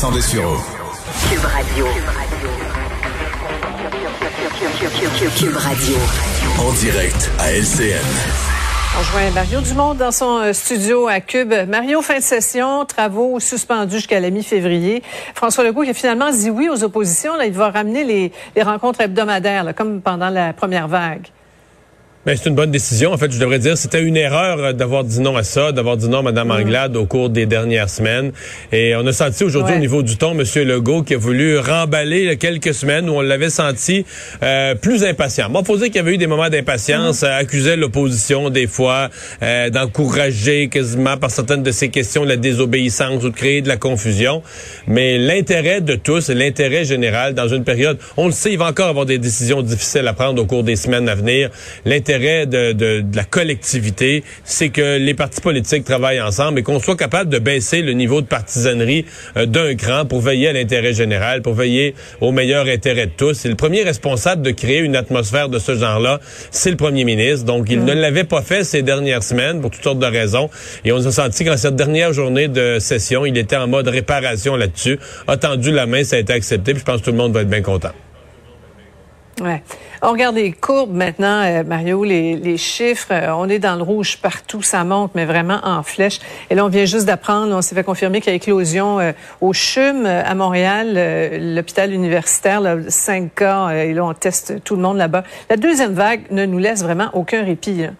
Vincent Dessureau. Cube Radio. Cube Radio. En direct à LCN. On rejoint Mario Dumont dans son euh, studio à Cube. Mario, fin de session, travaux suspendus jusqu'à la mi-février. François Legault qui a finalement dit oui aux oppositions. Là, il va ramener les, les rencontres hebdomadaires, là, comme pendant la première vague. Ben, c'est une bonne décision. En fait, je devrais dire, c'était une erreur euh, d'avoir dit non à ça, d'avoir dit non à Mme Anglade au cours des dernières semaines. Et on a senti aujourd'hui Ouais. au niveau du ton, M. Legault, qui a voulu remballer quelques semaines où on l'avait senti euh, plus impatient. Bon, faut dire qu'il y avait eu des moments d'impatience, euh, accusait l'opposition des fois euh, d'encourager quasiment par certaines de ses questions la désobéissance ou de créer de la confusion. Mais l'intérêt de tous l'intérêt général dans une période, on le sait, il va encore avoir des décisions difficiles à prendre au cours des semaines à venir. L'intérêt de, de- de la collectivité, c'est que les partis politiques travaillent ensemble et qu'on soit capable de baisser le niveau de partisanerie euh, d'un cran pour veiller à l'intérêt général, pour veiller au meilleur intérêt de tous. Et le premier responsable de créer une atmosphère de ce genre-là, c'est le premier ministre. Donc, il ne l'avait pas fait ces dernières semaines pour toutes sortes de raisons. Et on a senti qu'en cette dernière journée de session, il était en mode réparation là-dessus, a tendu la main, ça a été accepté, puis je pense que tout le monde va être bien content. Ouais. On regarde les courbes maintenant, euh, Mario, les, chiffres. euh, on est dans le rouge partout, ça monte, mais vraiment en flèche. Et là, on vient juste d'apprendre, on s'est fait confirmer qu'il y a éclosion euh, au CHUM à Montréal, l'hôpital universitaire, là, 5 cas, et là, on teste tout le monde là-bas. La deuxième vague ne nous laisse vraiment aucun répit. hein.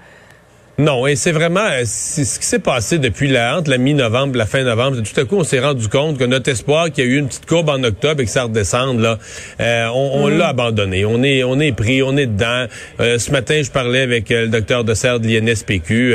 Non, et c'est vraiment euh, c'est ce qui s'est passé depuis la, entre la mi-novembre et la fin novembre. Tout à coup, on s'est rendu compte que notre espoir qu'il y a eu une petite courbe en octobre et que ça redescende, là, euh, on, on l'a abandonné. On est, on est pris, on est dedans. Euh, ce matin, je parlais avec le docteur de Serre de l'INSPQ.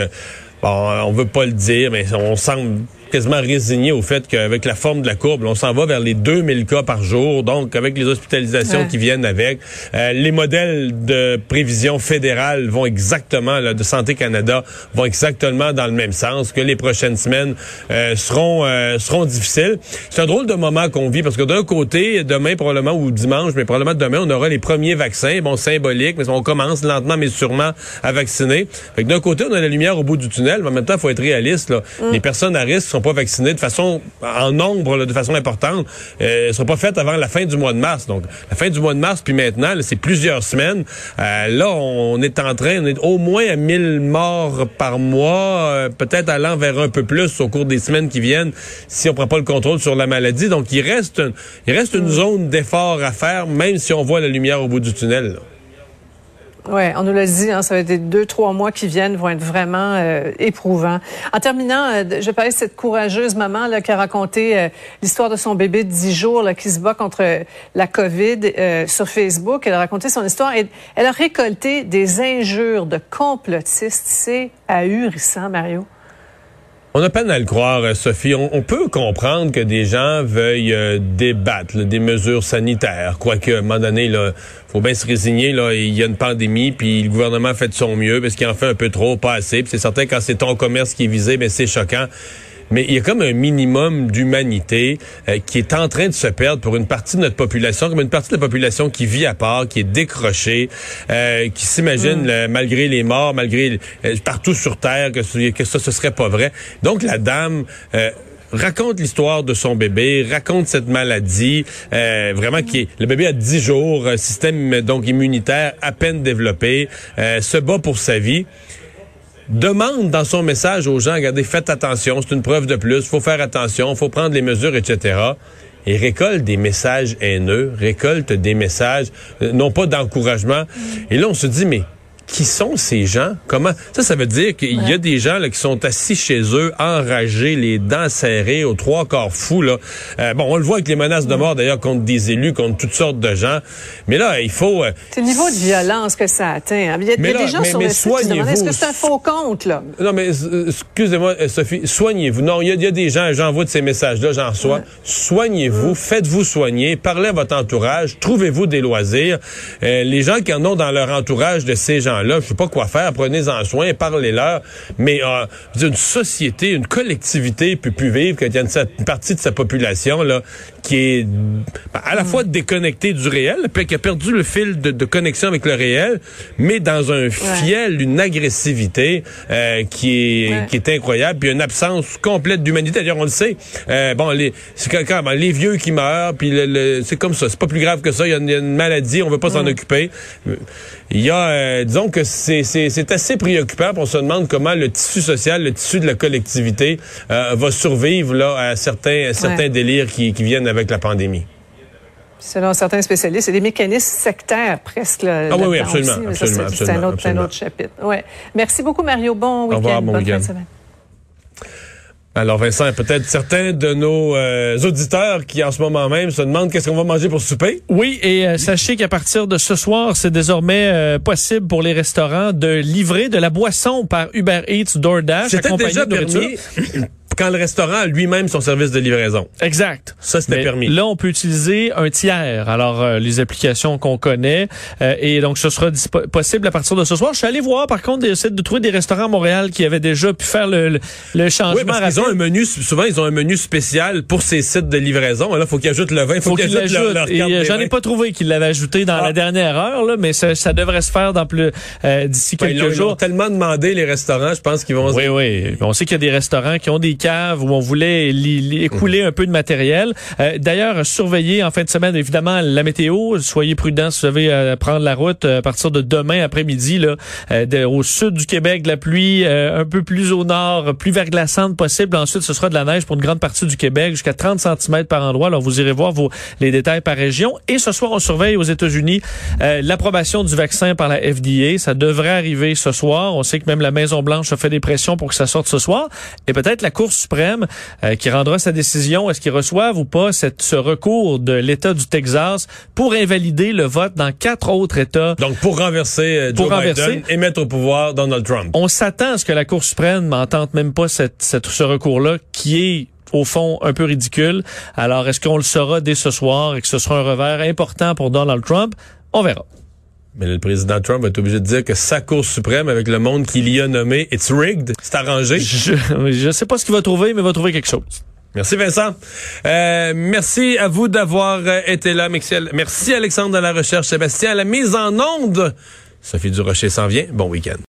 Bon, on veut pas le dire, mais on semble quasiment résigné au fait qu'avec la forme de la courbe, on s'en va vers les 2000 cas par jour, donc avec les hospitalisations Ouais. qui viennent avec. Euh, les modèles de prévision fédérale vont exactement, là, de Santé Canada, vont exactement dans le même sens, que les prochaines semaines euh, seront euh, seront difficiles. C'est un drôle de moment qu'on vit, parce que d'un côté, demain probablement, ou dimanche, mais probablement demain, on aura les premiers vaccins, bon, symboliques, mais on commence lentement, mais sûrement à vacciner. Fait que d'un côté, on a la lumière au bout du tunnel, mais en même temps, il faut être réaliste. Là. Les personnes à risque sont pas vaccinées de façon, en nombre, là, de façon importante, euh, ne seront pas faites avant la fin du mois de mars. Donc, la fin du mois de mars, puis maintenant, c'est plusieurs semaines. Euh, là, on est en train, on est au moins à 1000 morts par mois, euh, peut-être allant vers un peu plus au cours des semaines qui viennent, si on prend pas le contrôle sur la maladie. Donc, il reste, une- il reste une zone d'effort à faire, même si on voit la lumière au bout du tunnel. là. Ouais, on nous l'a dit, hein, ça va être deux, trois mois qui viennent vont être vraiment euh, éprouvants. En terminant, euh, je parlais de cette courageuse maman là, qui a raconté euh, l'histoire de son bébé de 10 jours là, qui se bat contre euh, la COVID euh, sur Facebook. Elle a raconté son histoire et elle a récolté des injures de complotistes. C'est ahurissant, Mario. On a peine à le croire, euh, Sophie. On, peut comprendre que des gens veuillent euh, débattre des mesures sanitaires. Quoique, à un moment donné, là, faut bien se résigner. Il y a une pandémie, puis le gouvernement fait de son mieux parce qu'il en fait un peu trop, pas assez. C'est certain quand c'est ton commerce qui est visé, mais c'est choquant. Mais il y a comme un minimum d'humanité euh, qui est en train de se perdre pour une partie de notre population, comme une partie de la population qui vit à part, qui est décrochée, euh, qui s'imagine, là, malgré les morts, malgré euh, partout sur Terre, que, ce- que ça, ce serait pas vrai. Donc la dame... euh, raconte l'histoire de son bébé, raconte cette maladie, euh, vraiment qui est, le bébé a 10 jours, euh, système donc immunitaire à peine développé, euh, se bat pour sa vie demande dans son message aux gens, regardez, faites attention, c'est une preuve de plus, faut faire attention, faut prendre les mesures, etc. Et récolte des messages haineux, récolte des messages, euh, non pas d'encouragement. Et là, on se dit, mais qui sont ces gens? Comment? Ça, ça veut dire qu'il y a des gens là, qui sont assis chez eux, enragés, les dents serrées, aux trois quarts fous. Là. Euh, bon, on le voit avec les menaces de mort, d'ailleurs, contre des élus, contre toutes sortes de gens. Mais là, il faut... euh, C'est le niveau de violence que ça atteint. hein. Il y a, Mais là, des gens mais- sur mais le est-ce que c'est un faux compte, là? Non, mais euh, excusez-moi, euh, Sophie, soignez-vous. Non, il y, a- il y a des gens, j'envoie de ces messages-là, j'en reçois. Soignez-vous, faites-vous soigner, parlez à votre entourage, trouvez-vous des loisirs. Euh, les gens qui en ont dans leur entourage de ces gens gens-là, je sais pas quoi faire, prenez-en soin, parlez-leur. Mais euh, une société, une collectivité peut plus vivre quand il y a une, partie de sa population là qui est ben, à la fois déconnectée du réel, puis qui a perdu le fil de, connexion avec le réel, mais dans un fiel, une agressivité euh, qui est qui est incroyable, puis une absence complète d'humanité. D'ailleurs, on le sait. Euh, bon, les c'est quand, les vieux qui meurent, puis le, c'est comme ça. C'est pas plus grave que ça. Il y, a une maladie, on veut pas s'en occuper. Il y a, euh, disons que c'est assez préoccupant. On se demande comment le tissu social, le tissu de la collectivité euh, va survivre là à certains certains délires qui, qui viennent avec la pandémie. Selon certains spécialistes, c'est des mécanismes sectaires presque. Là, ah oui, oui, absolument. C'est un, autre, chapitre. Ouais. Merci beaucoup, Mario. Bon week-end. Au revoir, bon week-end. Alors Vincent, peut-être certains de nos euh, auditeurs qui en ce moment même se demandent qu'est-ce qu'on va manger pour souper? Oui, et euh, sachez qu'à partir de ce soir, c'est désormais euh, possible pour les restaurants de livrer de la boisson par Uber Eats, DoorDash, C'était déjà permis quand le restaurant a lui-même son service de livraison. Exact. Ça, c'était permis. Là, on peut utiliser un tiers. Alors, euh, les applications qu'on connaît. Euh, et donc, ce sera possible à partir de ce soir. Je suis allé voir, par contre, essayer de trouver des restaurants à Montréal qui avaient déjà pu faire le, le, changement. Oui, parce qu'ils ont un menu, souvent, ils ont un menu spécial pour ces sites de livraison. Là, faut qu'ils ajoutent le vin, faut, faut qu'ils ajoutent leur, leur euh, J'en ai pas trouvé qu'ils l'avaient ajouté dans la ah. dernière heure, là, mais ça, ça devrait se faire dans plus d'ici ben, quelques jours. Ils ont tellement demandé, les restaurants, je pense qu'ils vont... Oui, oui. On sait qu'il y a des restaurants qui ont des où on voulait écouler un peu de matériel. Euh, D'ailleurs, surveillez en fin de semaine évidemment la météo. Soyez prudents si vous avez à prendre la route euh, à partir de demain après-midi là, euh, au sud du Québec, de la pluie un peu plus au nord, plus verglaçante possible. Ensuite, ce sera de la neige pour une grande partie du Québec, jusqu'à 30 cm par endroit. Alors, vous irez voir vos, les détails par région. Et ce soir, on surveille aux États-Unis l'approbation du vaccin par la FDA. Ça devrait arriver ce soir. On sait que même la Maison-Blanche a fait des pressions pour que ça sorte ce soir. Et peut-être la Cour suprême euh, qui rendra sa décision. Est-ce qu'ils reçoivent ou pas cette, ce recours de l'État du Texas pour invalider le vote dans quatre autres États? Donc, pour renverser euh, Joe Biden et mettre au pouvoir Donald Trump. On s'attend à ce que la Cour suprême n'entende même pas cette, cette, ce recours-là qui est au fond un peu ridicule. Alors, est-ce qu'on le saura dès ce soir et que ce sera un revers important pour Donald Trump? On verra. Mais le président Trump va être obligé de dire que sa Cour suprême, avec le monde qu'il y a nommé, it's rigged, c'est arrangé. Je ne sais pas ce qu'il va trouver, mais il va trouver quelque chose. Merci Vincent. Euh, merci à vous d'avoir euh, été là. Merci Alexandre de la recherche, Sébastien à la mise en onde. Sophie Durocher s'en vient. Bon week-end.